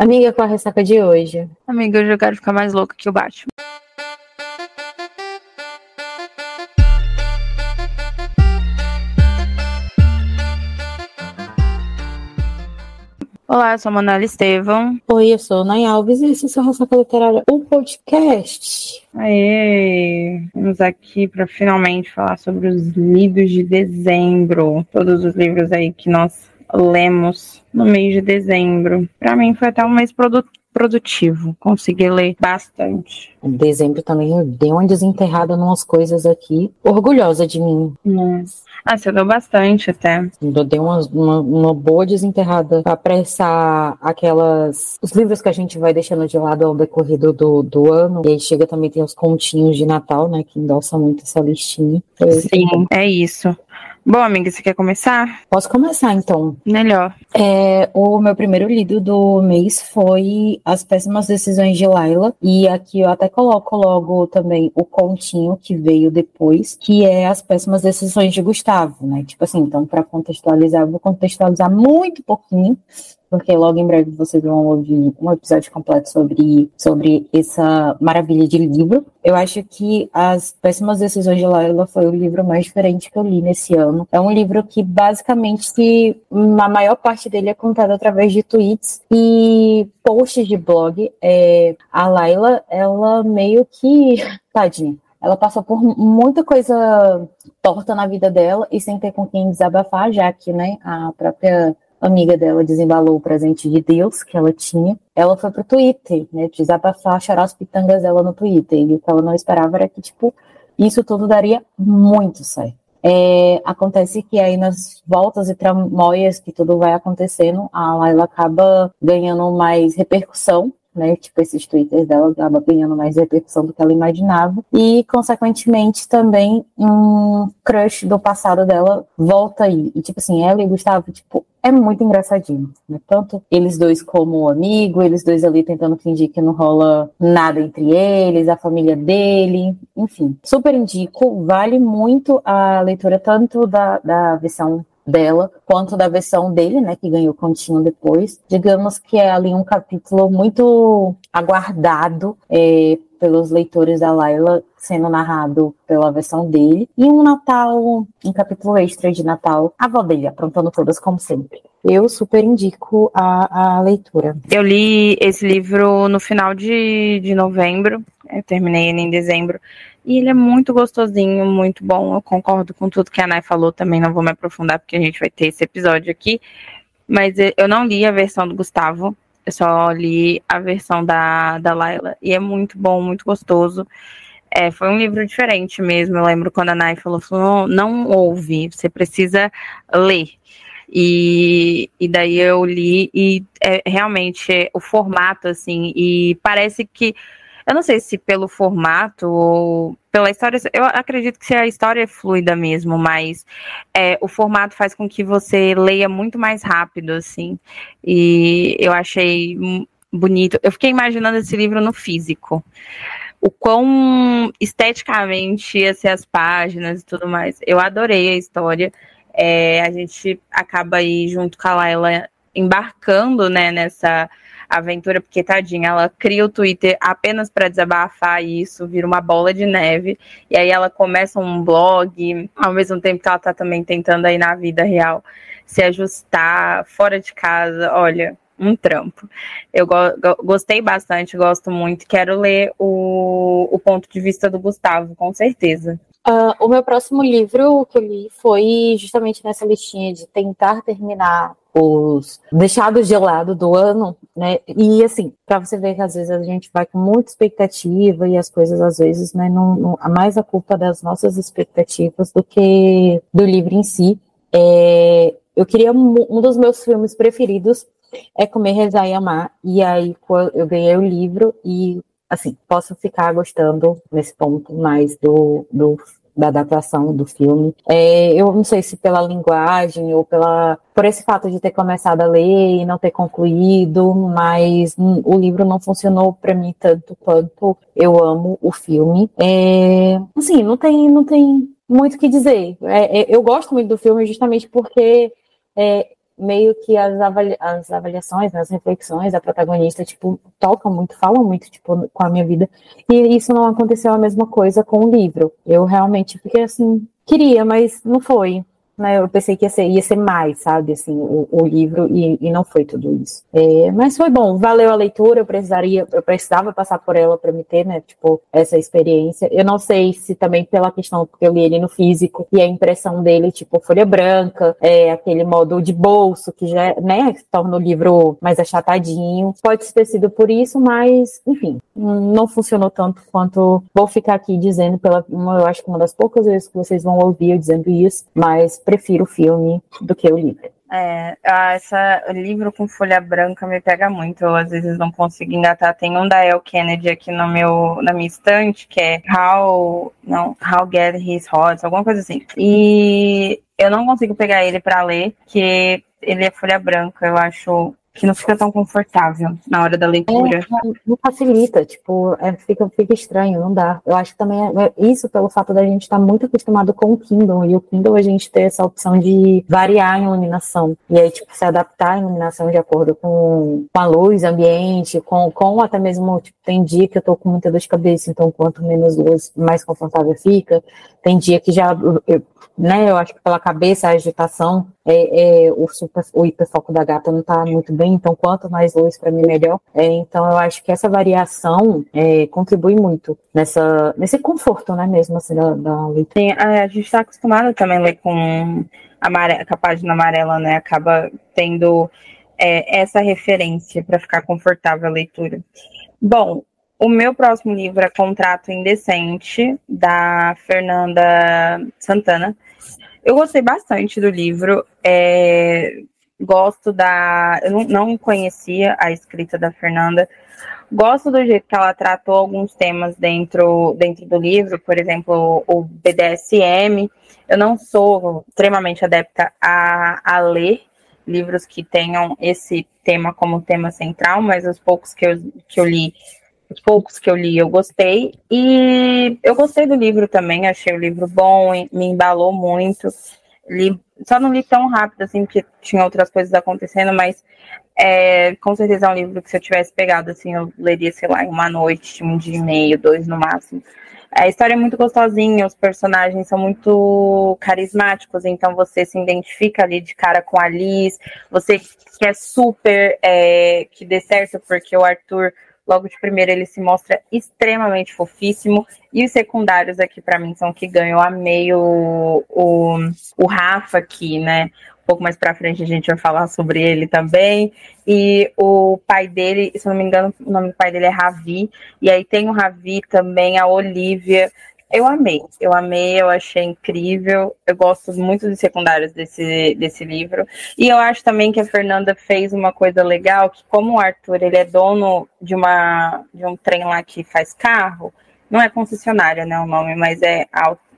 Amiga, qual a ressaca de hoje? Amiga, hoje eu quero ficar mais louca que o Batman. Olá, eu sou a Manuela Estevão. Oi, eu sou a Nay Alves e esse é o seu Ressaca Literária, o podcast. Aê! Vamos aqui para finalmente falar sobre os livros de dezembro. Todos os livros aí que nós lemos no mês de dezembro. Para mim foi até um mês produtivo. Consegui ler bastante. Em dezembro também eu dei uma desenterrada em umas coisas aqui. Orgulhosa de mim. Nossa. Ah, você deu bastante até. Eu dei uma, uma, uma boa desenterrada pra apressar aquelas. Os livros que a gente vai deixando de lado ao decorrer do, do ano. E aí chega também tem os continhos de Natal, né? Que endossa muito essa listinha. Sim, é isso. Bom, amiga, você quer começar? Posso começar, então. Melhor. É, o meu primeiro lido do mês foi As Péssimas Decisões de Laila. E aqui eu até coloco logo também o continho que veio depois, que é As Péssimas Decisões de Gustavo, né? Tipo assim, então, para contextualizar, eu vou contextualizar muito pouquinho porque logo em breve vocês vão ouvir um episódio completo sobre, sobre essa maravilha de livro. Eu acho que As Péssimas Decisões de Laila foi o livro mais diferente que eu li nesse ano. É um livro que basicamente a maior parte dele é contado através de tweets e posts de blog. É, a Laila, ela meio que. Tadinha ela passou por muita coisa torta na vida dela e sem ter com quem desabafar, já que, né, a própria amiga dela desembalou o presente de Deus que ela tinha, ela foi pro Twitter, né, desabafar, chorar as pitangas dela no Twitter, e o que ela não esperava era que, tipo, isso tudo daria muito certo. É, acontece que aí nas voltas e tramóias que tudo vai acontecendo, a Laila acaba ganhando mais repercussão né? Tipo, esses twitters dela acaba ganhando mais repercussão do que ela imaginava. E, consequentemente, também um crush do passado dela volta aí. E, tipo assim, ela e Gustavo, tipo, é muito engraçadinho, né? Tanto eles dois como amigo, eles dois ali tentando fingir que não rola nada entre eles, a família dele, enfim. Super indico, vale muito a leitura tanto da, da versão dela, quanto da versão dele, né, que ganhou continho depois. Digamos que é ali um capítulo muito aguardado é, pelos leitores da Laila, sendo narrado pela versão dele. E um Natal, um capítulo extra de Natal, a avó dele aprontando todas como sempre. Eu super indico a, a leitura. Eu li esse livro no final de, de novembro, eu terminei ele em dezembro. E ele é muito gostosinho, muito bom. Eu concordo com tudo que a Nai falou também. Não vou me aprofundar porque a gente vai ter esse episódio aqui. Mas eu não li a versão do Gustavo. Eu só li a versão da, da Laila. E é muito bom, muito gostoso. É, foi um livro diferente mesmo. Eu lembro quando a Nai falou, falou não, não ouve, você precisa ler. E, e daí eu li e é, realmente é, o formato, assim, e parece que eu não sei se pelo formato ou pela história, eu acredito que a história é fluida mesmo, mas é, o formato faz com que você leia muito mais rápido, assim. E eu achei bonito. Eu fiquei imaginando esse livro no físico. O quão esteticamente ia ser as páginas e tudo mais. Eu adorei a história. É, a gente acaba aí junto com a Laila embarcando né, nessa aventura, porque tadinha, ela cria o Twitter apenas para desabafar isso, vira uma bola de neve, e aí ela começa um blog, ao mesmo tempo que ela tá também tentando aí na vida real se ajustar fora de casa, olha, um trampo. Eu go gostei bastante, gosto muito, quero ler o, o ponto de vista do Gustavo, com certeza. Uh, o meu próximo livro que eu li foi justamente nessa listinha de tentar terminar os deixados de lado do ano, né? E assim, para você ver que às vezes a gente vai com muita expectativa e as coisas às vezes, né, não, não mais a culpa das nossas expectativas do que do livro em si. É, eu queria um dos meus filmes preferidos é Comer, Rezar e Amar, e aí eu ganhei o livro e assim, posso ficar gostando nesse ponto mais do, do da adaptação do filme. É, eu não sei se pela linguagem ou pela por esse fato de ter começado a ler e não ter concluído, mas o livro não funcionou para mim tanto quanto eu amo o filme. É, assim, não tem, não tem muito o que dizer. É, é eu gosto muito do filme justamente porque é, meio que as, as avaliações, né, as reflexões da protagonista, tipo, tocam muito, falam muito, tipo, com a minha vida. E isso não aconteceu a mesma coisa com o livro. Eu realmente fiquei assim, queria, mas não foi né? Eu pensei que ia ser, ia ser mais, sabe, assim, o, o livro, e, e, não foi tudo isso. É, mas foi bom, valeu a leitura, eu precisaria, eu precisava passar por ela para me ter, né, tipo, essa experiência. Eu não sei se também pela questão, porque eu li ele no físico, e a impressão dele, tipo, folha branca, é, aquele modo de bolso, que já, né, torna o livro mais achatadinho. Pode ter sido por isso, mas, enfim, não funcionou tanto quanto vou ficar aqui dizendo pela, eu acho que uma das poucas vezes que vocês vão ouvir eu dizendo isso, mas prefiro o filme do que o livro. É, essa livro com folha branca me pega muito. Eu às vezes não consigo engatar. Tem um da El Kennedy aqui no meu, na minha estante, que é How, não, How Get His Horse, alguma coisa assim. E eu não consigo pegar ele para ler, que ele é folha branca. Eu acho que não fica tão confortável na hora da leitura. É, não facilita, tipo, é, fica, fica estranho, não dá. Eu acho que também é, é isso pelo fato da gente estar tá muito acostumado com o Kindle, e o Kindle a gente ter essa opção de variar a iluminação, e aí, tipo, se adaptar a iluminação de acordo com, com a luz ambiente, com, com até mesmo, tipo, tem dia que eu tô com muita dor de cabeça, então quanto menos luz, mais confortável fica. Tem dia que já, eu, né, eu acho que pela cabeça, a agitação, é, é, o, super, o hiperfoco da gata não tá muito bem, então quanto mais luz para mim melhor. É, então eu acho que essa variação é, contribui muito nessa, nesse conforto, né, mesmo assim, da, da leitura. Sim, a, gente está acostumado também a ler com, amare com a página amarela, né, acaba tendo é, essa referência para ficar confortável a leitura. Bom, o meu próximo livro é Contrato Indecente, da Fernanda Santana. Eu gostei bastante do livro. É, gosto da. Eu não, conhecia a escrita da Fernanda. Gosto do jeito que ela tratou alguns temas dentro, dentro do livro, por exemplo, o BDSM. Eu não sou extremamente adepta a, a ler livros que tenham esse tema como tema central, mas os poucos que eu, que eu li os poucos que eu li eu gostei. E eu gostei do livro também, achei o livro bom, me embalou muito. Li, só não li tão rápido assim, porque tinha outras coisas acontecendo, mas é, com certeza é um livro que se eu tivesse pegado assim, eu leria, sei lá, em uma noite, um dia e meio, dois no máximo. A história é muito gostosinha, os personagens são muito carismáticos, então você se identifica ali de cara com a Liz, você quer super é, que dê certo, porque o Arthur Logo de primeira, ele se mostra extremamente fofíssimo. E os secundários aqui, para mim, são que ganham. Eu amei o, o, Rafa aqui, né? Um pouco mais para frente a gente vai falar sobre ele também. E o pai dele, se não me engano, o nome do pai dele é Ravi. E aí tem o Ravi também, a Olivia. Eu amei, eu amei, eu achei incrível. Eu gosto muito dos secundários desse, desse livro. E eu acho também que a Fernanda fez uma coisa legal, que como o Arthur ele é dono de uma de um trem lá que faz carro, não é concessionária, né, o nome, mas é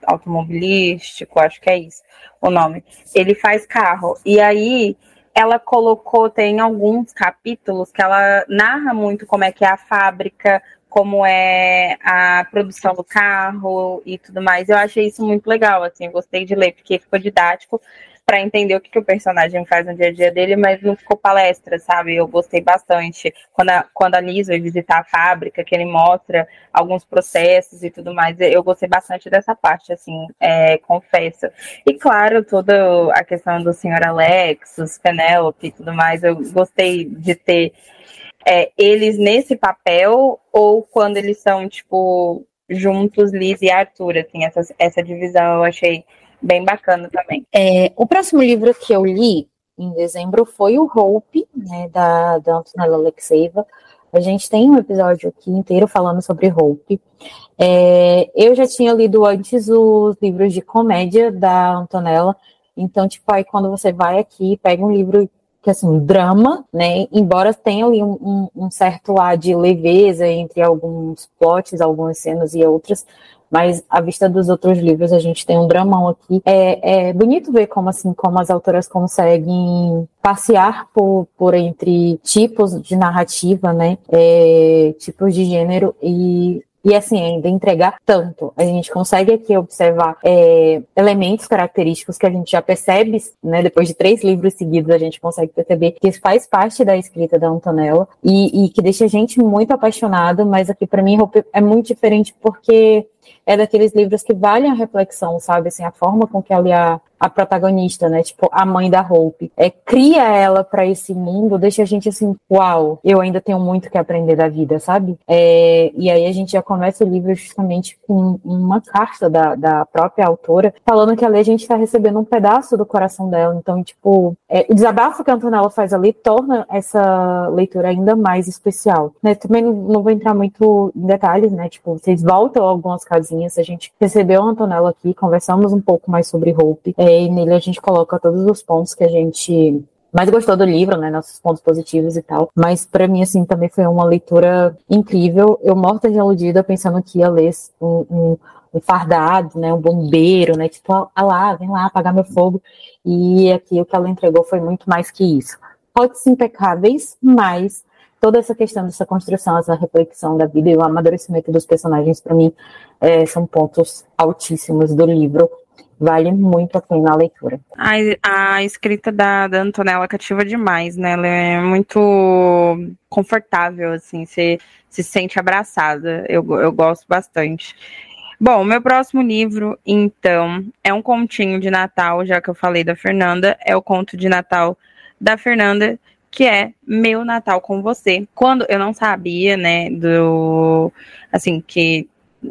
automobilístico, acho que é isso o nome. Ele faz carro. E aí ela colocou, tem alguns capítulos que ela narra muito como é que é a fábrica, como é a produção do carro e tudo mais. Eu achei isso muito legal, assim, gostei de ler, porque ficou didático para entender o que, que, o personagem faz no dia a dia dele, mas não ficou palestra, sabe? Eu gostei bastante. Quando a, quando a Liz vai visitar a fábrica, que ele mostra alguns processos e tudo mais, eu gostei bastante dessa parte, assim, é, confesso. E claro, toda a questão do senhor Alexis, Penélope e tudo mais, eu gostei de ter é, eles nesse papel ou quando eles são, tipo, juntos, Liz e Arthur, assim, essa, essa divisão eu achei bem bacana também. É, o próximo livro que eu li em dezembro foi o Hope, né, da, da Antonella Alexeeva. A gente tem um episódio aqui inteiro falando sobre Hope. É, eu já tinha lido antes os livros de comédia da Antonella, então, tipo, aí quando você vai aqui, pega um livro que assim, drama, né? Embora tenha ali um, um, um, certo ar de leveza entre alguns plots, algumas cenas e outras, mas à vista dos outros livros a gente tem um dramão aqui. É, é bonito ver como assim, como as autoras conseguem passear por, por entre tipos de narrativa, né? É, tipos de gênero e e assim, ainda entregar tanto. A gente consegue aqui observar é, elementos característicos que a gente já percebe, né? Depois de três livros seguidos, a gente consegue perceber que faz parte da escrita da Antonella e, e que deixa a gente muito apaixonado, mas aqui para mim é muito diferente porque é daqueles livros que valem a reflexão, sabe? Assim, a forma com que ela a protagonista, né? Tipo, a mãe da Hope. É, cria ela para esse mundo, deixa a gente assim, uau, eu ainda tenho muito que aprender da vida, sabe? É, e aí a gente já começa o livro justamente com uma carta da, da própria autora, falando que ali a gente está recebendo um pedaço do coração dela. Então, tipo, é, o desabafo que a Antonella faz ali torna essa leitura ainda mais especial. Né? Também não, não vou entrar muito em detalhes, né? Tipo, vocês voltam algumas casinhas, a gente recebeu a Antonella aqui, conversamos um pouco mais sobre Hope. É, e nele a gente coloca todos os pontos que a gente mais gostou do livro, né, nossos pontos positivos e tal. Mas para mim, assim, também foi uma leitura incrível. Eu morta de aludida pensando que ia ler um, um, um fardado, né, um bombeiro, né, tipo, ah lá, vem lá apagar meu fogo. E aqui o que ela entregou foi muito mais que isso. Potes impecáveis, mas toda essa questão dessa construção, essa reflexão da vida e o amadurecimento dos personagens, para mim, é, são pontos altíssimos do livro vale muito a pena a leitura. A, a escrita da, da Antonella cativa demais, né? Ela é muito confortável, assim, você se sente abraçada. Eu, eu gosto bastante. Bom, meu próximo livro, então, é um continho de Natal, já que eu falei da Fernanda, é o conto de Natal da Fernanda, que é Meu Natal com Você. Quando eu não sabia, né, do. Assim, que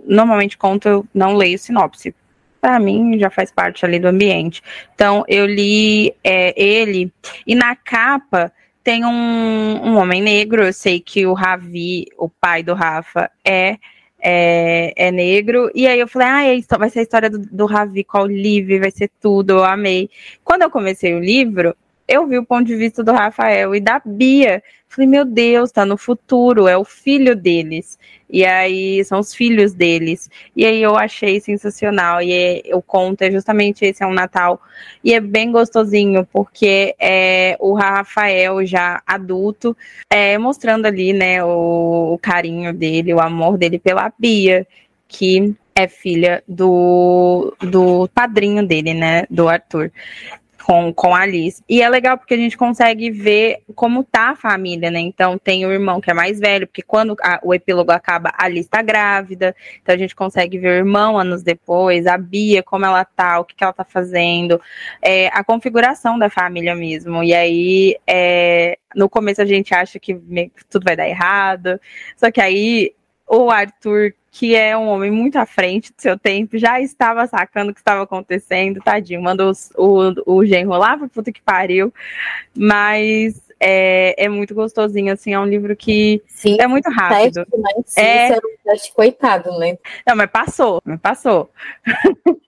normalmente conto eu não leio sinopse, para mim já faz parte ali do ambiente. Então eu li é, ele e na capa tem um, um homem negro. Eu sei que o Ravi, o pai do Rafa, é é, é, negro. E aí eu falei, ah, é, vai ser a história do, do Ravi com a Olive, vai ser tudo, eu amei. Quando eu comecei o livro, eu vi o ponto de vista do Rafael e da Bia. Falei, meu Deus, tá no futuro, é o filho deles. E aí são os filhos deles. E aí eu achei sensacional. E é, o conto é justamente esse, é um Natal. E é bem gostosinho, porque é o Rafael já adulto, é, mostrando ali, né, o, o carinho dele, o amor dele pela Bia, que é filha do, do padrinho dele, né, do Arthur com, com a Alice. E é legal porque a gente consegue ver como tá a família, né? Então tem o irmão que é mais velho, porque quando a, o epílogo acaba, a Alice tá grávida, então a gente consegue ver o irmão anos depois, a Bia, como ela tá, o que, que ela tá fazendo, é, a configuração da família mesmo. E aí, é, no começo a gente acha que tudo vai dar errado, só que aí o Arthur que é um homem muito à frente do seu tempo, já estava sacando o que estava acontecendo, tadinho, mandou o, o genro lá pra puta que pariu, mas é, é muito gostosinho, assim, é um livro que Sim, é muito rápido. Teste, mas é... um teste coitado, né? Não, mas passou, mas passou.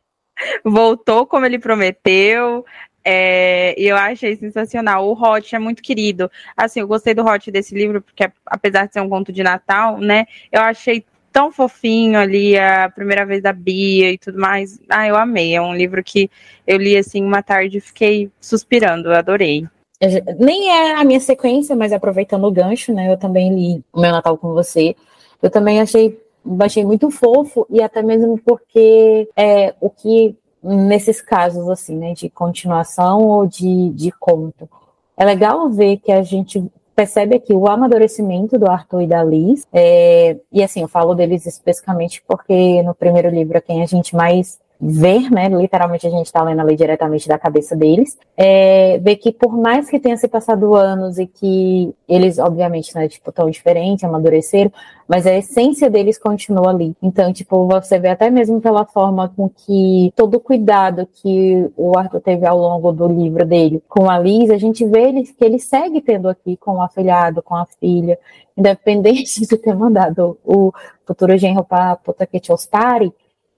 Voltou como ele prometeu, é, eu achei sensacional. O Hot é muito querido. Assim, eu gostei do Hot desse livro, porque apesar de ser um conto de Natal, né? Eu achei tão fofinho ali, a primeira vez da Bia e tudo mais. Ah, eu amei. É um livro que eu li assim uma tarde e fiquei suspirando, adorei. Nem é a minha sequência, mas aproveitando o gancho, né? Eu também li O Meu Natal com Você. Eu também achei, achei muito fofo, e até mesmo porque é o que, nesses casos, assim, né, de continuação ou de, de conto, é legal ver que a gente percebe aqui o amadurecimento do Arthur e da Liz. É, e assim, eu falo deles especificamente porque no primeiro livro é quem a gente mais ver, né? Literalmente a gente está lendo ali diretamente da cabeça deles. É, ver que por mais que tenha se passado anos e que eles, obviamente, né, tipo, tão diferentes, amadureceram, mas a essência deles continua ali. Então, tipo, você vê até mesmo pela forma com que todo o cuidado que o Arthur teve ao longo do livro dele com a Liz, a gente vê ele, que ele segue tendo aqui com o afilhado, com a filha, independente de ter mandado o futuro genro para puta que te pare,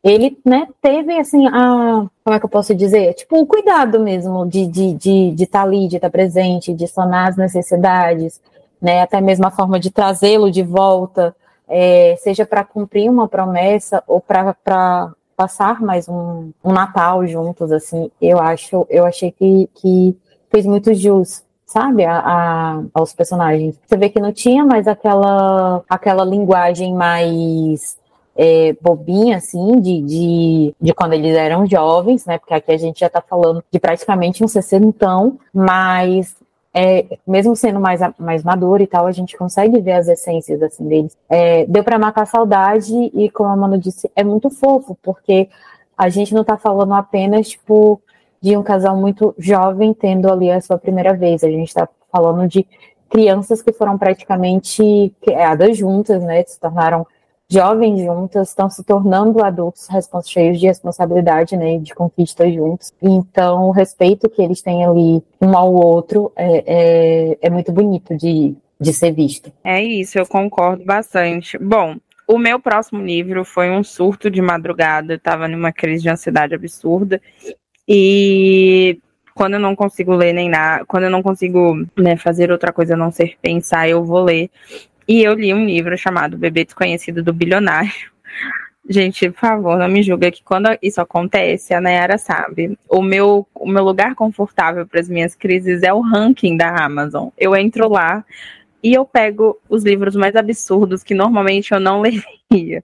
ele, né, teve, assim, a, como é que eu posso dizer? Tipo, o cuidado mesmo de estar de, de, de tá ali, de estar tá presente, de sanar as necessidades, né, até mesmo a forma de trazê-lo de volta, é, seja para cumprir uma promessa ou para passar mais um, um, Natal juntos, assim, eu acho, eu achei que, que fez muito jus sabe, a, a, aos personagens. Você vê que não tinha mais aquela, aquela linguagem mais é, bobinha, assim, de, de, de quando eles eram jovens, né? Porque aqui a gente já tá falando de praticamente um sessentão, mas é, mesmo sendo mais, mais maduro e tal, a gente consegue ver as essências assim deles. É, deu para matar a saudade e, como a Manu disse, é muito fofo, porque a gente não tá falando apenas, tipo, de um casal muito jovem tendo ali a sua primeira vez. A gente está falando de crianças que foram praticamente criadas juntas, né? Se tornaram jovens juntas, estão se tornando adultos cheios de responsabilidade, né? De conquista juntos. Então, o respeito que eles têm ali um ao outro é, é, é muito bonito de, de ser visto. É isso, eu concordo bastante. Bom, o meu próximo livro foi um surto de madrugada, eu tava numa crise de ansiedade absurda. E quando eu não consigo ler nem nada, quando eu não consigo né, fazer outra coisa a não ser pensar, eu vou ler. E eu li um livro chamado Bebê Desconhecido do Bilionário. Gente, por favor, não me julga que quando isso acontece, a Nayara sabe. O meu, o meu lugar confortável para as minhas crises é o ranking da Amazon. Eu entro lá e eu pego os livros mais absurdos que normalmente eu não leria.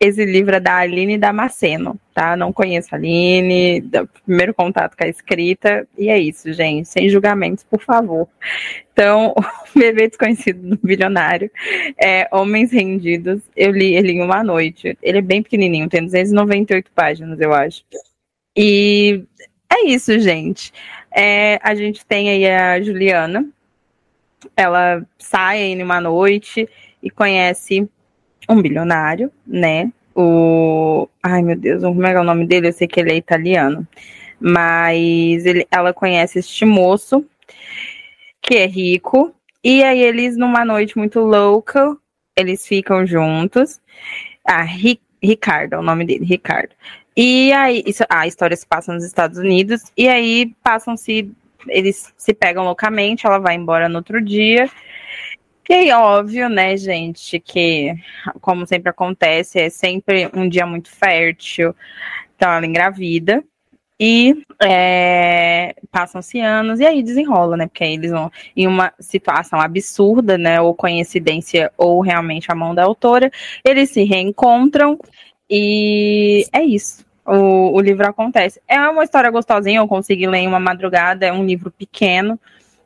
Esse livro é da Aline Damasceno, tá? Não conheço a Aline, primeiro contato com a escrita, e é isso, gente. Sem julgamentos, por favor. Então, o Bebê Desconhecido do Bilionário é Homens Rendidos. Eu li ele em uma noite. Ele é bem pequenininho, tem 298 páginas, eu acho. E é isso, gente. É, a gente tem aí a Juliana. Ela sai aí numa noite e conhece um bilionário, né? O. Ai, meu Deus, como é o nome dele? Eu sei que ele é italiano. Mas ele, ela conhece este moço, que é rico. E aí eles, numa noite muito louca, eles ficam juntos. Ah, Ricardo é o nome dele, Ricardo. E aí, isso, a história se passa nos Estados Unidos. E aí passam-se. Eles se pegam loucamente, ela vai embora no outro dia. E óbvio, né, gente, que, como sempre acontece, é sempre um dia muito fértil. Então, ela engravida. E é, passam-se anos e aí desenrola, né? Porque aí eles vão em uma situação absurda, né? Ou coincidência, ou realmente a mão da autora, eles se reencontram e é isso. O, o livro acontece. É uma história gostosinha, eu consegui ler em uma madrugada, é um livro pequeno,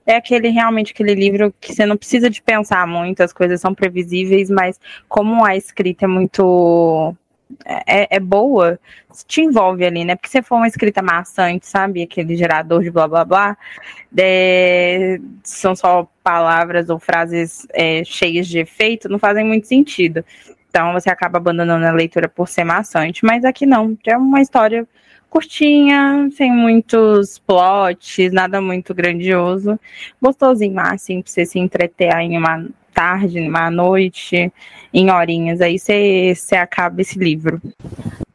é aquele realmente aquele livro que você não precisa de pensar muito, as coisas são previsíveis, mas como a escrita é muito é, é, boa, te envolve ali, né? Porque se for uma escrita maçante, sabe? Aquele gerador de blá blá blá, é, são só palavras ou frases é, cheias de efeito, não fazem muito sentido. Então você acaba abandonando a leitura por ser maçante, mas aqui não, é uma história curtinha, sem muitos plots, nada muito grandioso. Gostosinho, assim, pra você se entreter aí em uma tarde, uma noite, em horinhas. Aí você, você acaba esse livro.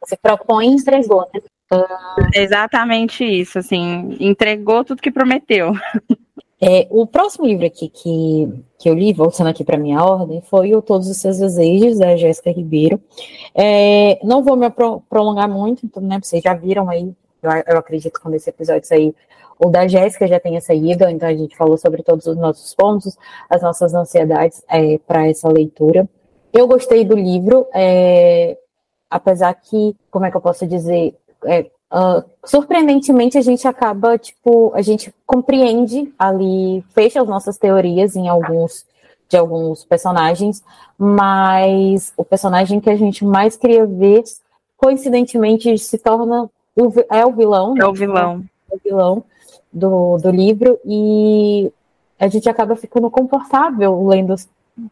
Você propõe e entregou, né? Exatamente isso, assim, entregou tudo que prometeu. É, o próximo livro aqui que, que eu li, voltando aqui para minha ordem, foi o Todos os Seus Desejos, da Jéssica Ribeiro. É, não vou me prolongar muito, então, né, vocês já viram aí, eu, eu acredito que quando esse episódio sair, o da Jéssica já tenha saído, então a gente falou sobre todos os nossos pontos, as nossas ansiedades é, para essa leitura. Eu gostei do livro, é, apesar que, como é que eu posso dizer, é, Uh, surpreendentemente, a gente acaba, tipo, a gente compreende ali, fecha as nossas teorias em alguns de alguns personagens, mas o personagem que a gente mais queria ver, coincidentemente, se torna o, é o vilão. É o vilão. É o vilão do, do livro, e a gente acaba ficando confortável lendo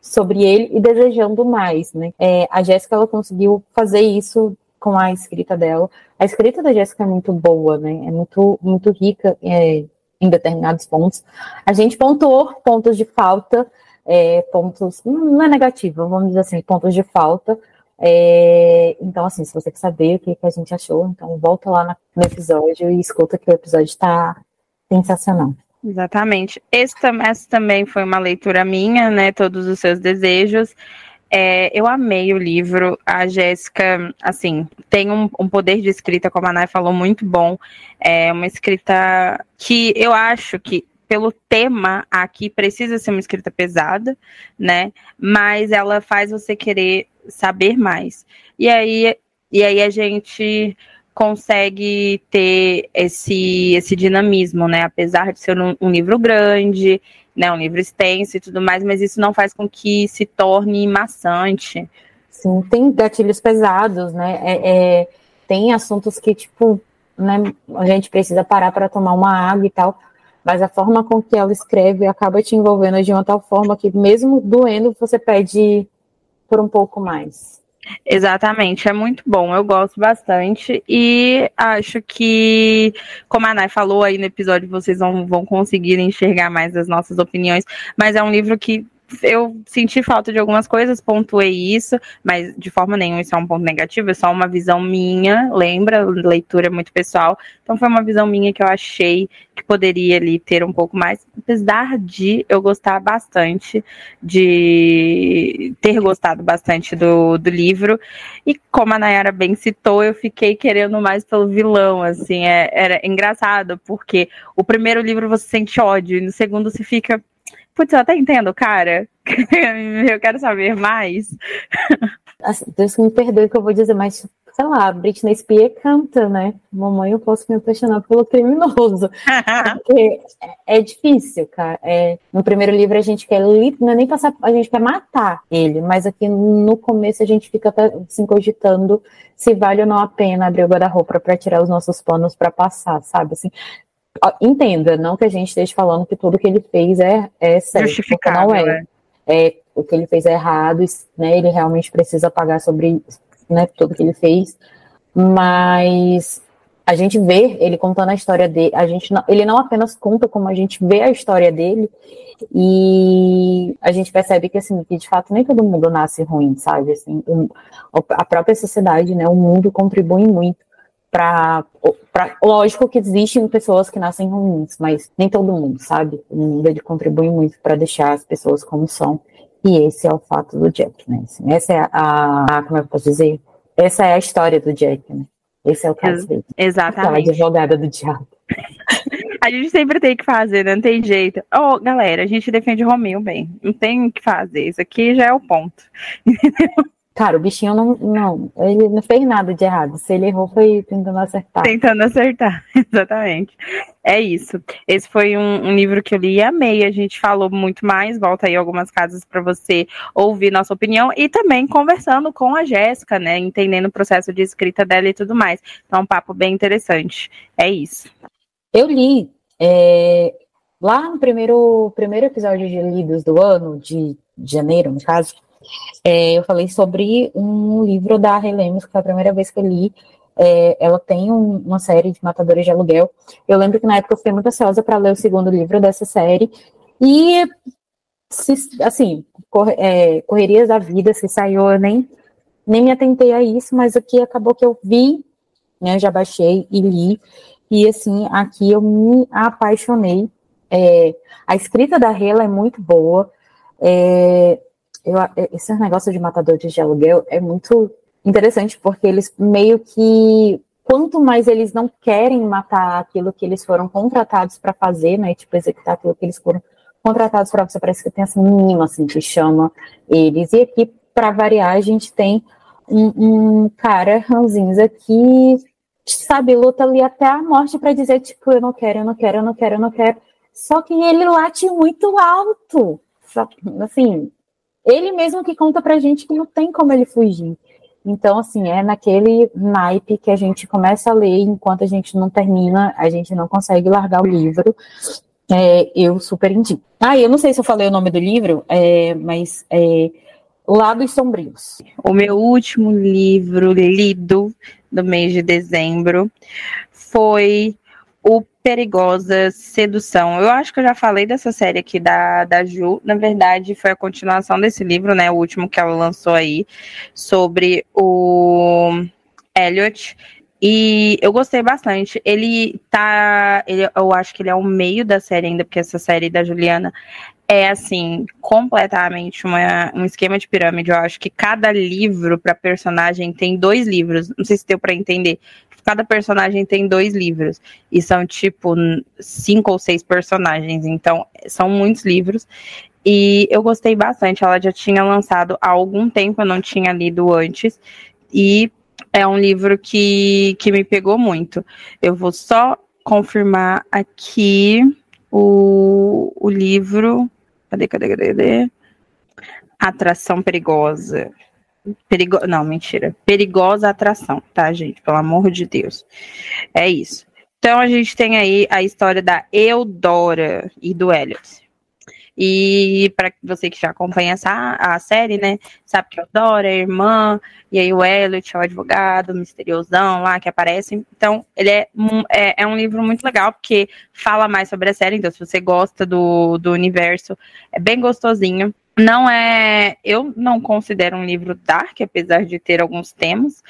sobre ele e desejando mais, né? É, a Jéssica, ela conseguiu fazer isso com a escrita dela. A escrita da Jéssica é muito boa, né? É muito, muito rica é, em determinados pontos. A gente pontuou pontos de falta, é, pontos, não é negativo, vamos dizer assim, pontos de falta. É, então, assim, se você quer saber o que, que a gente achou, então volta lá no episódio e escuta que o episódio está sensacional. Exatamente. Esse, essa também foi uma leitura minha, né? Todos os seus desejos. É, eu amei o livro. A Jéssica, assim, tem um, um, poder de escrita, como a Nay falou, muito bom. É uma escrita que eu acho que, pelo tema aqui, precisa ser uma escrita pesada, né? Mas ela faz você querer saber mais. E aí, e aí a gente consegue ter esse, esse dinamismo, né? Apesar de ser um, um, livro grande, né? Um livro extenso e tudo mais, mas isso não faz com que se torne maçante. Sim, tem gatilhos pesados, né? É, é, tem assuntos que, tipo, né, a gente precisa parar para tomar uma água e tal, mas a forma com que ela escreve acaba te envolvendo de uma tal forma que, mesmo doendo, você pede por um pouco mais. Exatamente, é muito bom, eu gosto bastante e acho que, como a Nai falou aí no episódio, vocês vão, vão conseguir enxergar mais as nossas opiniões, mas é um livro que eu senti falta de algumas coisas, pontuei isso, mas de forma nenhuma isso é um ponto negativo, é só uma visão minha, lembra? Leitura muito pessoal. Então foi uma visão minha que eu achei que poderia ali ter um pouco mais, apesar de eu gostar bastante de ter gostado bastante do, do livro. E como a Nayara bem citou, eu fiquei querendo mais pelo vilão, assim, é, era engraçado, porque o primeiro livro você sente ódio, e no segundo você fica Putz, eu até entendo, cara. eu quero saber mais. Assim, Deus me perdoe que eu vou dizer, mas sei lá, Britney Spears canta, né? Mamãe, eu posso me apaixonar pelo criminoso. Porque é, é difícil, cara. É, no primeiro livro a gente quer não é nem passar, a gente quer matar ele, mas aqui no começo a gente fica assim, cogitando se vale ou não a pena abrir o guarda-roupa para tirar os nossos panos para passar, sabe? Assim, entenda, não que a gente esteja falando que tudo que ele fez é, é certo, porque não é. Né? é. O que ele fez é errado, né, ele realmente precisa pagar sobre né, tudo que ele fez, mas a gente vê ele contando a história dele, a gente não, ele não apenas conta como a gente vê a história dele, e a gente percebe que assim, que de fato nem todo mundo nasce ruim, sabe? Assim, a própria sociedade, né, o mundo contribui muito para lógico que existem pessoas que nascem ruins, mas nem todo mundo, sabe? O mundo ele contribui muito para deixar as pessoas como são. E esse é o fato do Jack, né? Assim, essa é a, a, como eu posso dizer? Essa é a história do Jack, né? Esse é o caso dele. Exatamente. Aquela advogada do diabo. a gente sempre tem que fazer, né? não tem jeito. Ó, oh, galera, a gente defende Romeu bem. Não tem o que fazer. Isso aqui já é o ponto. Cara, o bichinho não, não, ele não fez nada de errado. Se ele errou, foi tentando acertar. Tentando acertar, exatamente. É isso. Esse foi um, um, livro que eu li e amei. A gente falou muito mais. Volta aí algumas casas para você ouvir nossa opinião e também conversando com a Jéssica, né? Entendendo o processo de escrita dela e tudo mais. Então, é um papo bem interessante. É isso. Eu li é, lá no primeiro, primeiro episódio de Lidos do ano, de janeiro, no caso é, eu falei sobre um livro da Relemos, que foi a primeira vez que eu li. É, ela tem um, uma série de matadores de aluguel. Eu lembro que na época eu fiquei muito ansiosa para ler o segundo livro dessa série. E, se, assim, cor, é, correrias da vida, se saiu, eu nem, nem me atentei a isso, mas aqui acabou que eu vi, né, já baixei e li. E, assim, aqui eu me apaixonei. É, a escrita da Rela é muito boa. É, eu, esse negócio de matadores de aluguel é muito interessante, porque eles meio que. Quanto mais eles não querem matar aquilo que eles foram contratados para fazer, né? Tipo, executar aquilo que eles foram contratados para você, parece que tem essa menina, assim, que chama eles. E aqui, para variar, a gente tem um, um cara ranzinza que, sabe, luta ali até a morte para dizer, tipo, eu não quero, eu não quero, eu não quero, eu não quero. Só que ele late muito alto. Assim, ele mesmo que conta pra gente que não tem como ele fugir. Então, assim, é naquele naipe que a gente começa a ler, enquanto a gente não termina, a gente não consegue largar o livro. É, eu super indico. Ah, eu não sei se eu falei o nome do livro, é, mas é Lados Sombrios. O meu último livro lido do mês de dezembro foi o Perigosa Sedução. Eu acho que eu já falei dessa série aqui da, da Ju. Na verdade, foi a continuação desse livro, né? O último que ela lançou aí, sobre o Elliot. E eu gostei bastante. Ele tá. Ele, eu acho que ele é o meio da série ainda, porque essa série da Juliana é assim, completamente uma, um esquema de pirâmide. Eu acho que cada livro para personagem tem dois livros. Não sei se deu para entender cada personagem tem dois livros. E são, tipo, cinco ou seis personagens. Então, são muitos livros. E eu gostei bastante. Ela já tinha lançado há algum tempo, eu não tinha lido antes. E é um livro que, que me pegou muito. Eu vou só confirmar aqui o, o livro. Cadê, cadê, cadê, cadê? Atração Perigosa. Perigo... Não, mentira. Perigosa atração, tá, gente? Pelo amor de Deus. É isso. Então a gente tem aí a história da Eudora e do Elliot. E para você que já acompanha essa, a série, né, sabe que a é a irmã, e aí o Elliot é o advogado misteriosão lá que aparece. Então, ele é, é, é, um livro muito legal, porque fala mais sobre a série. Então, se você gosta do, do universo, é bem gostosinho. Não é. Eu não considero um livro dark, apesar de ter alguns temas.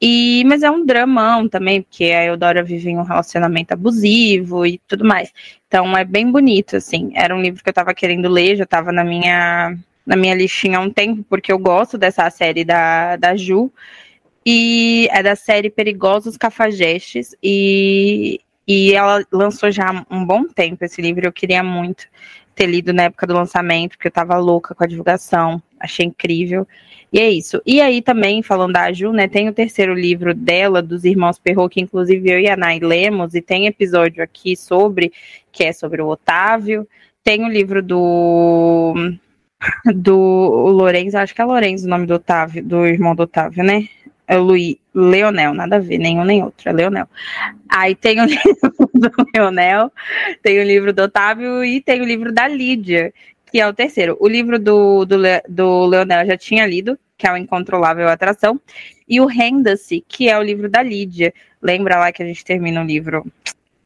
E, mas é um dramão também, porque a Eudora vive em um relacionamento abusivo e tudo mais. Então é bem bonito, assim. Era um livro que eu estava querendo ler, já estava na minha, na minha listinha há um tempo, porque eu gosto dessa série da, da Ju. E é da série Perigosos Cafajestes. E, e ela lançou já há um bom tempo esse livro. Eu queria muito ter lido na época do lançamento, porque eu estava louca com a divulgação. Achei incrível. E é isso. E aí também, falando da Ju, né, tem o terceiro livro dela, dos Irmãos Perrot, que inclusive eu e a Nay lemos, e tem episódio aqui sobre, que é sobre o Otávio. Tem o livro do do Lourenço, acho que é Lourenço o nome do Otávio, do irmão do Otávio, né? É Luiz, Leonel, nada a ver, nenhum nem outro, é Leonel. Aí tem o livro do Leonel, tem o livro do Otávio e tem o livro da Lídia, que é o terceiro. O livro do, do, do Leonel eu já tinha lido, que é o Incontrolável Atração, e o Renda-se, que é o livro da Lídia. Lembra lá que a gente termina o livro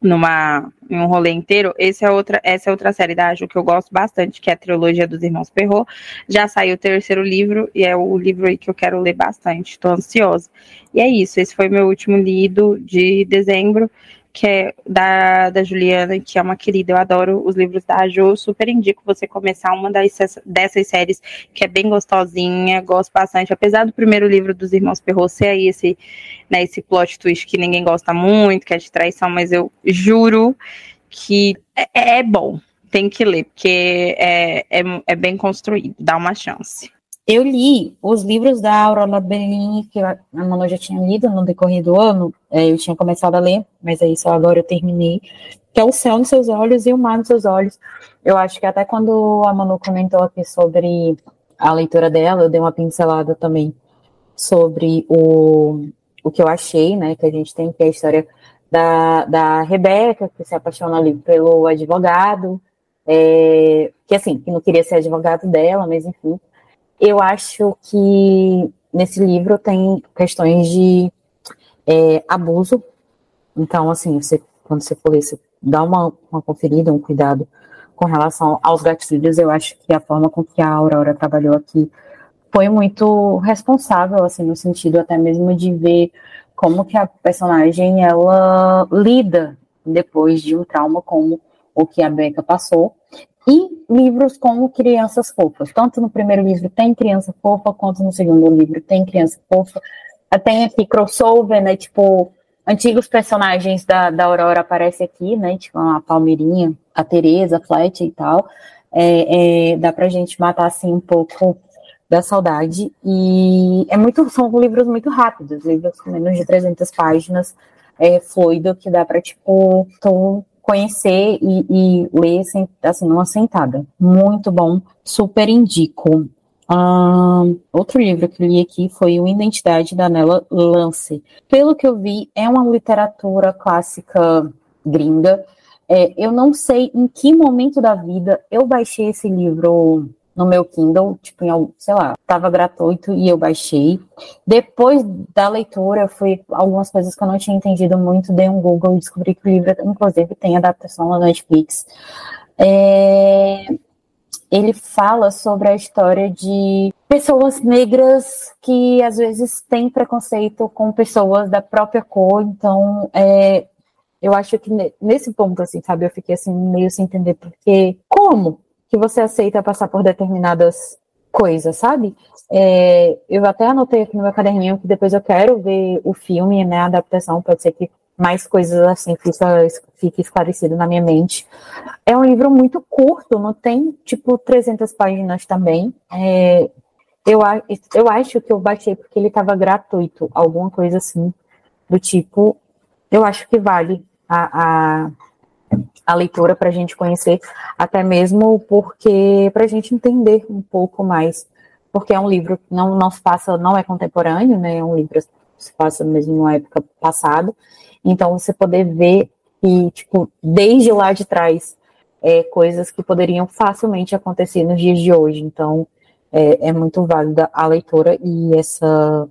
numa, em um rolê inteiro? Esse é outra, essa é outra série da Aju que eu gosto bastante, que é a trilogia dos Irmãos Perrot. Já saiu o terceiro livro, e é o livro aí que eu quero ler bastante, estou ansiosa. E é isso, esse foi meu último lido de dezembro que é da, da Juliana, que é uma querida. Eu adoro os livros da Jo. Super indico você começar uma das, dessas séries, que é bem gostosinha, gosto bastante. Apesar do primeiro livro dos Irmãos Perrault ser aí esse, né, esse plot twist que ninguém gosta muito, que é de traição, mas eu juro que é, é bom. Tem que ler, porque é, é, é bem construído. Dá uma chance. Eu li os livros da Aurora Bellini, que a Manu já tinha lido no decorrer do ano, é, eu tinha começado a ler, mas aí só agora eu terminei, que é O Céu nos Seus Olhos e O Mar nos Seus Olhos. Eu acho que até quando a Manu comentou aqui sobre a leitura dela, eu dei uma pincelada também sobre o, o que eu achei, né, que a gente tem, que é a história da, da Rebeca, que se apaixona ali pelo advogado, é, que assim, que não queria ser advogado dela, mas enfim, eu acho que nesse livro tem questões de é, abuso. Então, assim, você, quando você for ler, você dá uma, uma conferida, um cuidado com relação aos gatilhos. Eu acho que a forma com que a Aurora trabalhou aqui foi muito responsável, assim, no sentido até mesmo de ver como que a personagem, ela lida depois de um trauma como o que a Becca passou, e livros com crianças fofas. Tanto no primeiro livro tem criança fofa, quanto no segundo livro tem criança fofa. Tem aqui crossover, né? Tipo, antigos personagens da, da Aurora aparecem aqui, né? Tipo, a Palmeirinha, a Teresa, a Flet e tal. É, é, dá pra gente matar, assim, um pouco da saudade. E é muito, são livros muito rápidos, livros com menos de 300 páginas. É fluido, que dá pra, tipo, tô conhecer e, e ler assim, numa sentada. Muito bom, super indico. Outro livro que eu li aqui foi o Identidade da Nella Lance. Pelo que eu vi, é uma literatura clássica gringa. É, eu não sei em que momento da vida eu baixei esse livro no meu Kindle, tipo, em, sei lá, estava gratuito e eu baixei. Depois da leitura, fui algumas coisas que eu não tinha entendido muito, dei um Google e descobri que o livro, inclusive, tem adaptação na Netflix. É, ele fala sobre a história de pessoas negras que às vezes têm preconceito com pessoas da própria cor, então é, eu acho que nesse ponto, assim, sabe, eu fiquei assim meio sem entender porque como que você aceita passar por determinadas coisas, sabe? É, eu até anotei aqui no meu caderninho que depois eu quero ver o filme, né, a adaptação, pode ser que mais coisas assim fiquem esclarecidas na minha mente. É um livro muito curto, não tem tipo 300 páginas também. É, eu, eu acho que eu baixei porque ele estava gratuito, alguma coisa assim, do tipo. Eu acho que vale a, a, a leitura para a gente conhecer, até mesmo porque para a gente entender um pouco mais, porque é um livro que não, não se passa, não é contemporâneo, né? É um livro que se passa mesmo numa época passada. Então você poder ver e, tipo, desde lá de trás, é, coisas que poderiam facilmente acontecer nos dias de hoje. Então, é, é muito válida a leitura e essa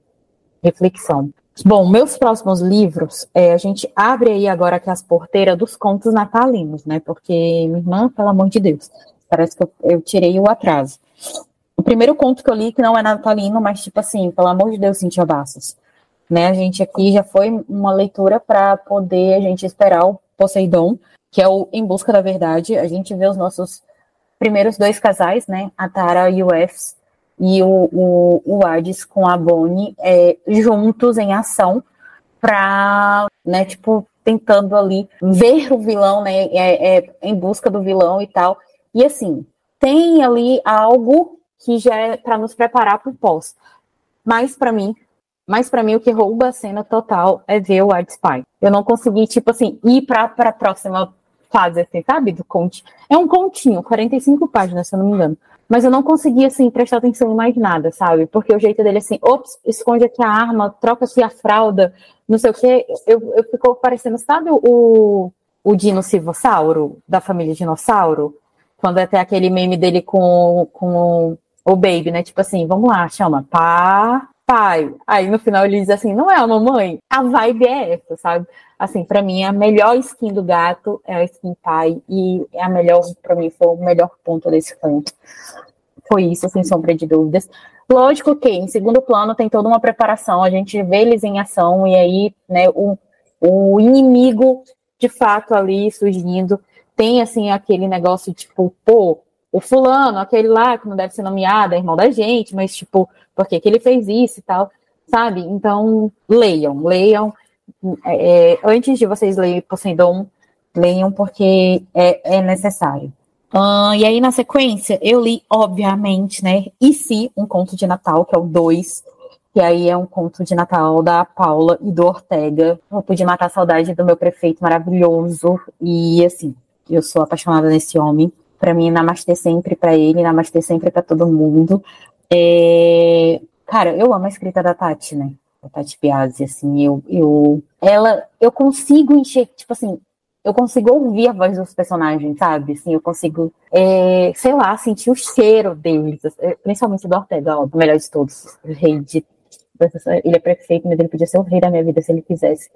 reflexão. Bom, meus próximos livros, é, a gente abre aí agora aqui as porteiras dos contos natalinos, né? Porque, minha irmã, pelo amor de Deus, parece que eu, eu, tirei o atraso. O primeiro conto que eu li, que não é natalino, mas tipo assim, pelo amor de Deus, Cintia Bassos. Né? A gente aqui já foi uma leitura para poder a gente esperar o Poseidon, que é o Em Busca da Verdade. A gente vê os nossos primeiros dois casais, né? A Tara e o e o, o, o Hades com a Bonnie é, juntos em ação para, né, tipo, tentando ali ver o vilão, né, é, é, em busca do vilão e tal. E assim, tem ali algo que já é para nos preparar para o pós. Mas para mim, mas para mim o que rouba a cena total é ver o Hades Spy. Eu não consegui, tipo assim, ir para a próxima fase, assim, sabe? Do conte. É um continho, 45 páginas, se eu não me engano. Mas eu não conseguia, assim, prestar atenção em mais nada, sabe? Porque o jeito dele, assim, ops, esconde aqui a arma, troca aqui a fralda, não sei o quê. Eu, eu ficou parecendo, sabe o, o dinossauro, da família dinossauro? Quando até aquele meme dele com, com o Baby, né? Tipo assim, vamos lá, chama pá, pai. Aí no final ele diz assim, não é a mamãe? A vibe é essa, sabe? Assim, para mim, a melhor skin do gato é a skin pai. E é a melhor, para mim, foi o melhor ponto desse conto. Foi isso, sem sombra de dúvidas. Lógico que, em segundo plano, tem toda uma preparação. A gente vê eles em ação e aí, né, o, o inimigo, de fato, ali surgindo. Tem, assim, aquele negócio, tipo, pô, o fulano, aquele lá que não deve ser nomeado, é irmão da gente, mas, tipo, por que, que ele fez isso e tal, sabe? Então, leiam, leiam. É, é antes de vocês lerem Poseidon, leiam porque é, é necessário. Uh, e aí, na sequência, eu li, obviamente, né? E se um conto de Natal, que é o 2, que aí é um conto de Natal da Paula e do Ortega. Eu pude matar a saudade do meu prefeito maravilhoso. E assim, eu sou apaixonada nesse homem. Para mim, namastê sempre para ele, namastê sempre para todo mundo. É... Cara, eu amo a escrita da Tati, né? A Tati Piazzi, assim, eu, eu, ela, eu consigo encher, tipo assim, eu consigo ouvir a voz dos personagens, sabe? Assim, eu consigo, é, sei lá, sentir o cheiro deles, é, principalmente do Ortega, o melhor de todos, o rei de. Ele é prefeito, mas ele podia ser o rei da minha vida se ele quisesse.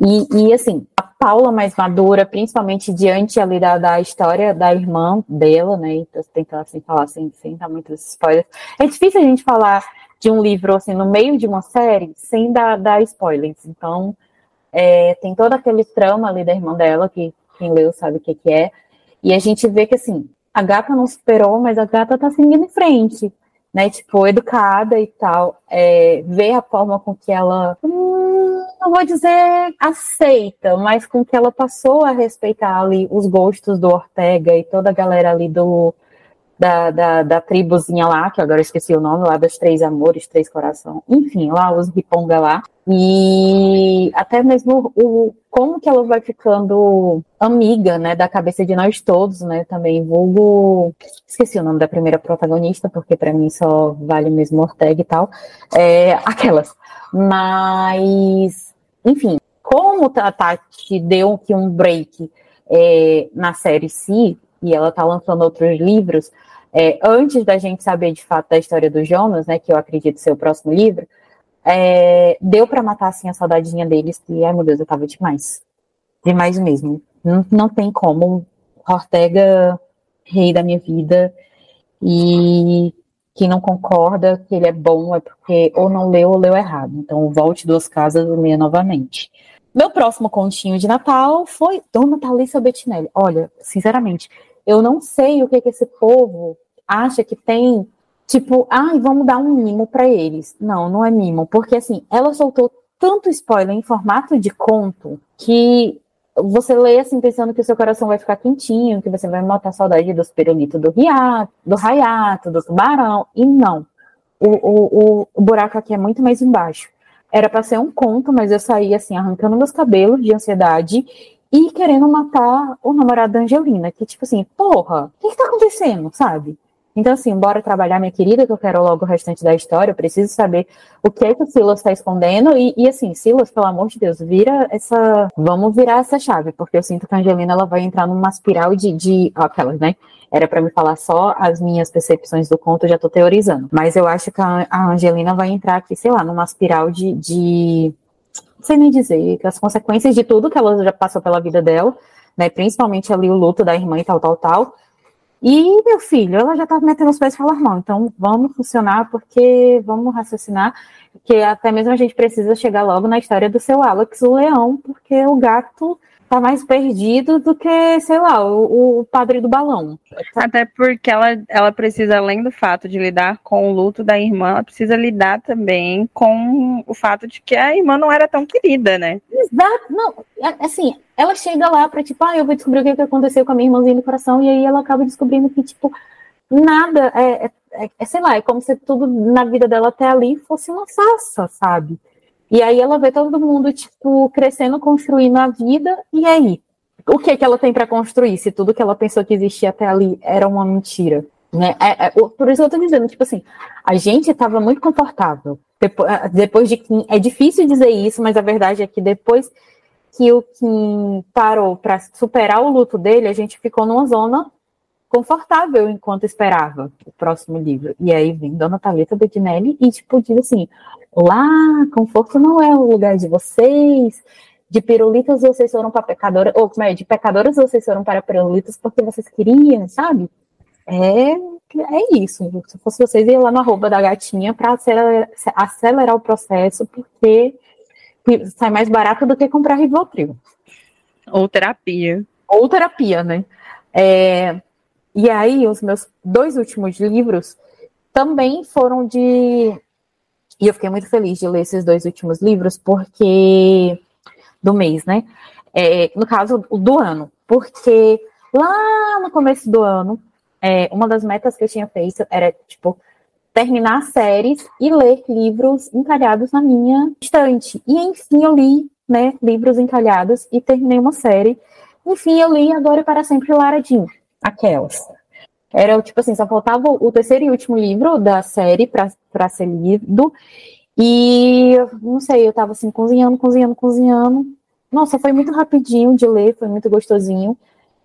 E, e assim, a Paula mais madura, principalmente diante ali da, da história da irmã dela, né? Então, tentando assim falar sem, sem dar muitas spoilers. É difícil a gente falar de um livro assim no meio de uma série sem dar, dar spoilers. Então, é, tem todo aquele trama ali da irmã dela, que quem leu sabe o que, que é. E a gente vê que assim, a gata não superou, mas a gata tá seguindo em frente, né? Tipo, educada e tal. É, ver a forma com que ela. Não vou dizer aceita, mas com que ela passou a respeitar ali os gostos do Ortega e toda a galera ali do, da, da, da tribuzinha lá, que agora esqueci o nome, lá dos Três Amores, Três Coração, enfim, lá os Riponga lá. E até mesmo o como que ela vai ficando amiga, né, da cabeça de nós todos, né, também vulgo, esqueci o nome da primeira protagonista, porque para mim só vale mesmo Ortega e tal, é, aquelas. Mas, enfim, como a Tati deu aqui um break é, na série Si, e ela tá lançando outros livros, é, antes da gente saber de fato da história do Jonas, né, que eu acredito ser o próximo livro, é, deu para matar assim a saudadinha deles, que, ai meu Deus, eu tava demais. Demais mesmo. Não, não tem como. Ortega, rei da minha vida, e quem não concorda que ele é bom é porque ou não leu ou leu errado. Então, volte duas casas e leia novamente. Meu próximo continho de Natal foi Dona Thalissa Bettinelli. Olha, sinceramente, eu não sei o que, que esse povo acha que tem, tipo, ai, ah, vamos dar um mimo para eles. Não, não é mimo, porque assim, ela soltou tanto spoiler em formato de conto que você lê assim pensando que o seu coração vai ficar quentinho, que você vai matar saudade dos pirulitos do riato, do raiato, do tubarão, e não. O, o, o, buraco aqui é muito mais embaixo. Era para ser um conto, mas eu saí assim, arrancando meus cabelos de ansiedade e querendo matar o namorado da Angelina, que tipo assim, porra, o que, que tá acontecendo, sabe? Então, assim, bora trabalhar, minha querida, que eu quero logo o restante da história. Eu preciso saber o que é que o Silas está escondendo. E, e, assim, Silas, pelo amor de Deus, vira essa. Vamos virar essa chave, porque eu sinto que a Angelina ela vai entrar numa espiral de. de aquelas, né? Era para me falar só as minhas percepções do conto, já tô teorizando. Mas eu acho que a, a Angelina vai entrar aqui, sei lá, numa espiral de. de não sei nem dizer, que as consequências de tudo que ela já passou pela vida dela, né? Principalmente ali o luto da irmã e tal, tal, tal e, meu filho, ela já estava metendo os pés e falou, irmão, então vamos funcionar, porque vamos raciocinar, que até mesmo a gente precisa chegar logo na história do seu Alex, o leão, porque o gato tá mais perdido do que, sei lá, o, o padre do balão. Até porque ela, ela precisa, além do fato de lidar com o luto da irmã, ela precisa lidar também com o fato de que a irmã não era tão querida, né? Exato, não, é, assim, ela chega lá pra, tipo, ah, eu vou descobrir o que aconteceu com a minha irmãzinha do coração, e aí ela acaba descobrindo que, tipo, nada, é, é, é, é sei lá, é como se tudo na vida dela até ali fosse uma farsa, sabe? E aí ela vê todo mundo, tipo, crescendo, construindo a vida, e aí? O que, que ela tem para construir, se tudo que ela pensou que existia até ali era uma mentira? Né? É, é, por isso eu tô dizendo, tipo assim, a gente estava muito confortável. Ah, depois de Kim, é difícil dizer isso, mas a verdade é que depois que o Kim parou para superar o luto dele, a gente ficou numa zona confortável enquanto esperava o próximo livro. E aí vem Dona Thalita Bettinelli e, tipo, diz assim: Lá, conforto não é o lugar de vocês. De pirulitas vocês foram para pecadoras, ou como é, de pecadoras vocês foram para pirulitas porque vocês queriam, sabe? É, é isso. Se fosse vocês, ia lá no arroba da gatinha para acelerar, acelerar o processo, porque sai mais barato do que comprar Rivotril. Ou terapia. Ou terapia, né? É, e aí, os meus dois últimos livros também foram de e eu fiquei muito feliz de ler esses dois últimos livros, porque. do mês, né? É, no caso, do ano. Porque lá no começo do ano, é, uma das metas que eu tinha feito era, tipo, terminar séries e ler livros encalhados na minha estante. E enfim, eu li, né, livros encalhados e terminei uma série. Enfim, eu li Agora e para Sempre Lara Jean, aquelas. Era tipo assim, só faltava o terceiro e último livro da série para ser lido. E não sei, eu tava assim, cozinhando, cozinhando, cozinhando. Nossa, foi muito rapidinho de ler, foi muito gostosinho.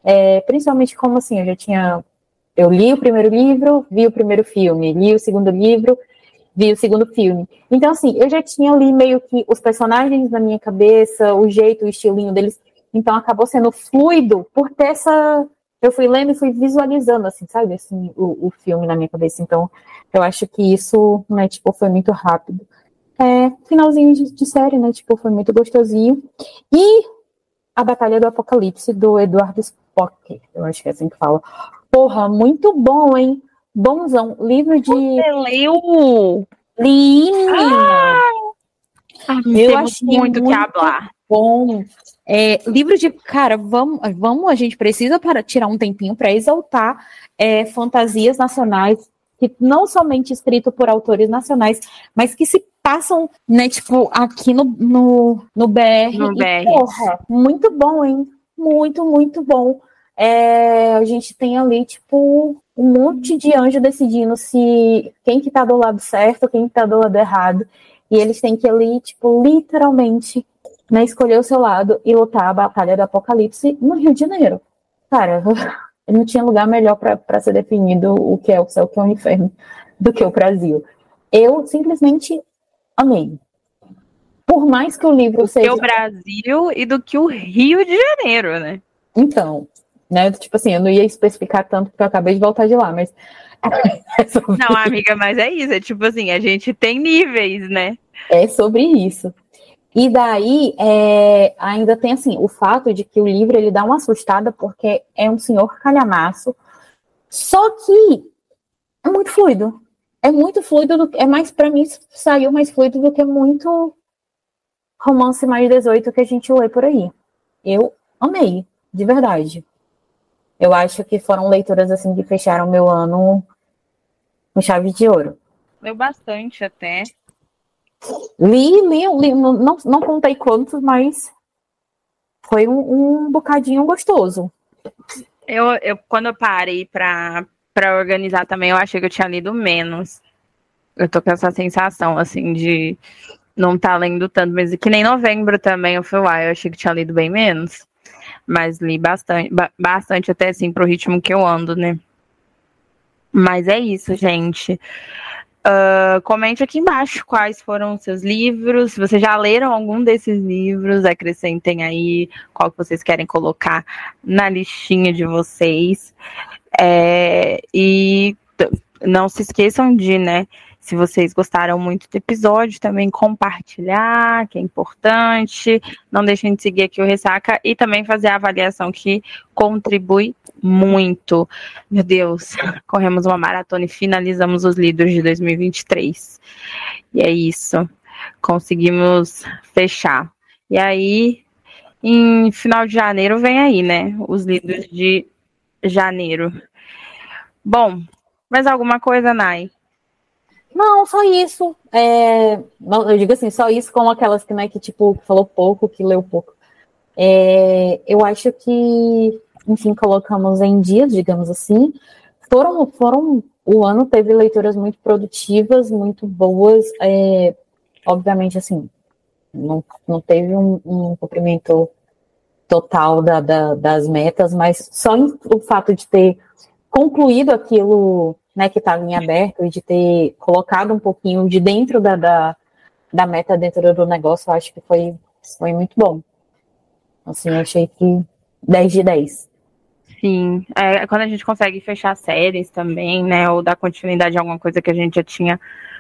É, principalmente como assim, eu já tinha. Eu li o primeiro livro, vi o primeiro filme, li o segundo livro, vi o segundo filme. Então, assim, eu já tinha ali meio que os personagens na minha cabeça, o jeito, o estilinho deles. Então, acabou sendo fluido por ter essa eu fui lendo e fui visualizando, assim, sabe, assim, o, o filme na minha cabeça. Então, eu acho que isso, né, tipo, foi muito rápido. É, finalzinho de, de série, né, tipo, foi muito gostosinho. E a Batalha do Apocalipse, do Eduardo Spock, eu acho que é assim que fala. Porra, muito bom, hein? Bonzão. Livro de... Você leu? Li, menina. Ah, eu achei muito, muito que hablar. bom. É, livro de. Cara, vamos, vamos, a gente precisa para tirar um tempinho para exaltar é, fantasias nacionais, que não somente escrito por autores nacionais, mas que se passam, né, tipo, aqui no, no, no BR. No BR. E, porra, muito bom, hein? Muito, muito bom. É, a gente tem ali, tipo, um monte de anjo decidindo se quem que tá do lado certo, quem que tá do lado errado. E eles têm que ali, tipo, literalmente né, escolher o seu lado e lutar a batalha do apocalipse no Rio de Janeiro. Cara, não tinha lugar melhor para ser definido o que é o céu, o que é o inferno, do que o Brasil. Eu simplesmente amei. Por mais que o livro seja. Do que o Brasil e do que o Rio de Janeiro, né? Então, né? Tipo assim, eu não ia especificar tanto porque eu acabei de voltar de lá, mas. não, amiga, mas é isso. É tipo assim, a gente tem níveis, né? É sobre isso. E daí é, ainda tem assim o fato de que o livro ele dá uma assustada porque é um senhor calhamaço, só que é muito fluido. É muito fluido, do, é mais para mim saiu mais fluido do que muito romance mais 18 que a gente lê por aí. Eu amei, de verdade. Eu acho que foram leituras assim que fecharam meu ano com chave de ouro. Leu bastante até. Li, li, li não, não contei quantos, mas foi um, um bocadinho gostoso. Eu, eu, quando eu parei para organizar também, eu achei que eu tinha lido menos. Eu tô com essa sensação, assim, de não estar tá lendo tanto, mas que nem novembro também eu fui lá, eu achei que tinha lido bem menos. Mas li bastante, bastante até assim pro ritmo que eu ando, né? Mas é isso, gente. Uh, comente aqui embaixo quais foram os seus livros. Se vocês já leram algum desses livros, acrescentem aí qual que vocês querem colocar na listinha de vocês. É, e não se esqueçam de, né, se vocês gostaram muito do episódio, também compartilhar, que é importante. Não deixem de seguir aqui o Ressaca e também fazer a avaliação que contribui muito. Meu Deus, corremos uma maratona e finalizamos os líderes de 2023. E é isso. Conseguimos fechar. E aí, em final de janeiro, vem aí, né? Os líderes de janeiro. Bom, mais alguma coisa, Nai? Não, só isso. É, eu digo assim, só isso como aquelas que, né, que tipo, falou pouco, que leu pouco. É, eu acho que, enfim, colocamos em dias, digamos assim. Foram, foram, o ano teve leituras muito produtivas, muito boas. É, obviamente, assim, não, não teve um, um cumprimento total da, da, das metas, mas só o fato de ter concluído aquilo né, que estava em aberto e de ter colocado um pouquinho de dentro da, da, da meta dentro do negócio, eu acho que foi, foi muito bom. Assim, eu achei que 10 de 10. Sim, é, quando a gente consegue fechar séries também, né, ou dar continuidade a alguma coisa que a gente já tinha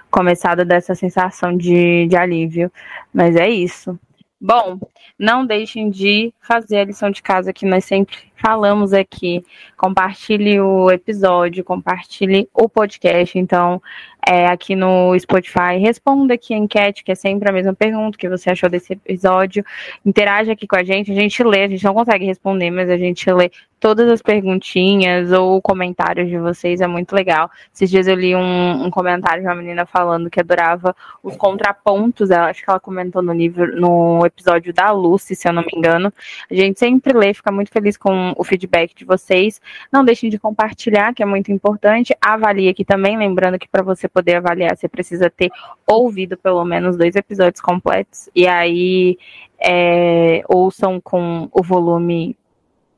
começado dessa sensação de, de alívio. Mas é isso. Bom, não deixem de fazer a lição de casa que nós sempre falamos aqui. Compartilhe o episódio, compartilhe o podcast. Então, é, aqui no Spotify, responda aqui a enquete, que é sempre a mesma pergunta, o que você achou desse episódio. Interaja aqui com a gente, a gente lê, a gente não consegue responder, mas a gente lê todas as perguntinhas ou comentários de vocês, é muito legal. Esses dias eu li um, um comentário de uma menina falando que adorava os contrapontos, ela, acho que ela comentou no livro, no episódio da Lucy, se eu não me engano. A gente sempre lê, fica muito feliz com o feedback de vocês. Não deixem de compartilhar, que é muito importante. Avalie aqui também, lembrando que para você poder avaliar, você precisa ter ouvido pelo menos dois episódios completos. E aí é, ouçam com o volume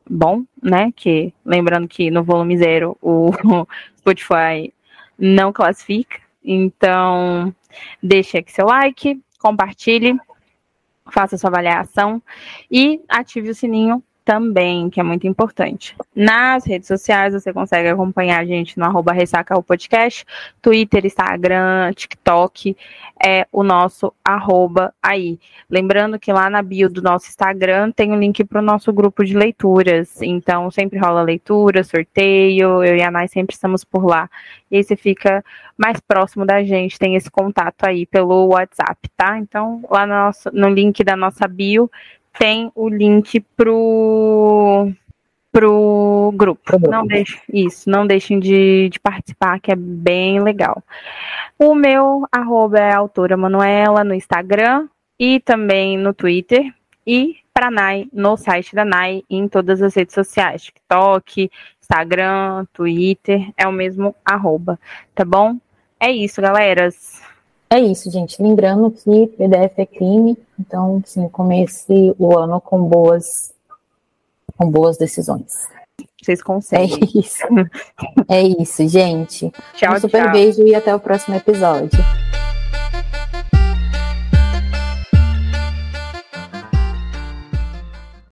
bom, né? Que lembrando que no volume zero o Spotify não classifica. Então, deixe aqui seu like, compartilhe, faça sua avaliação e ative o sininho também, que é muito importante. Nas redes sociais, você consegue acompanhar a gente no arroba Ressaca o Podcast, Twitter, Instagram, TikTok, é o nosso arroba aí. Lembrando que lá na bio do nosso Instagram tem um link para o nosso grupo de leituras. Então, sempre rola leitura, sorteio, eu e a Nai sempre estamos por lá. E aí você fica mais próximo da gente, tem esse contato aí pelo WhatsApp, tá? Então, lá no, nosso, no link da nossa bio tem o link pro pro grupo. Não deixe isso, não deixem de, de, participar, que é bem legal. O meu arroba é autora Manuela no Instagram e também no Twitter e para Nai no site da Nai em todas as redes sociais, TikTok, Instagram, Twitter, é o mesmo arroba, tá bom? É isso, galeras. É isso, gente. Lembrando que PDF é crime, então, sim, comece o ano com boas, com boas decisões. Vocês conseguem. É isso. É isso, gente. Tchau, um super tchau. beijo e até o próximo episódio.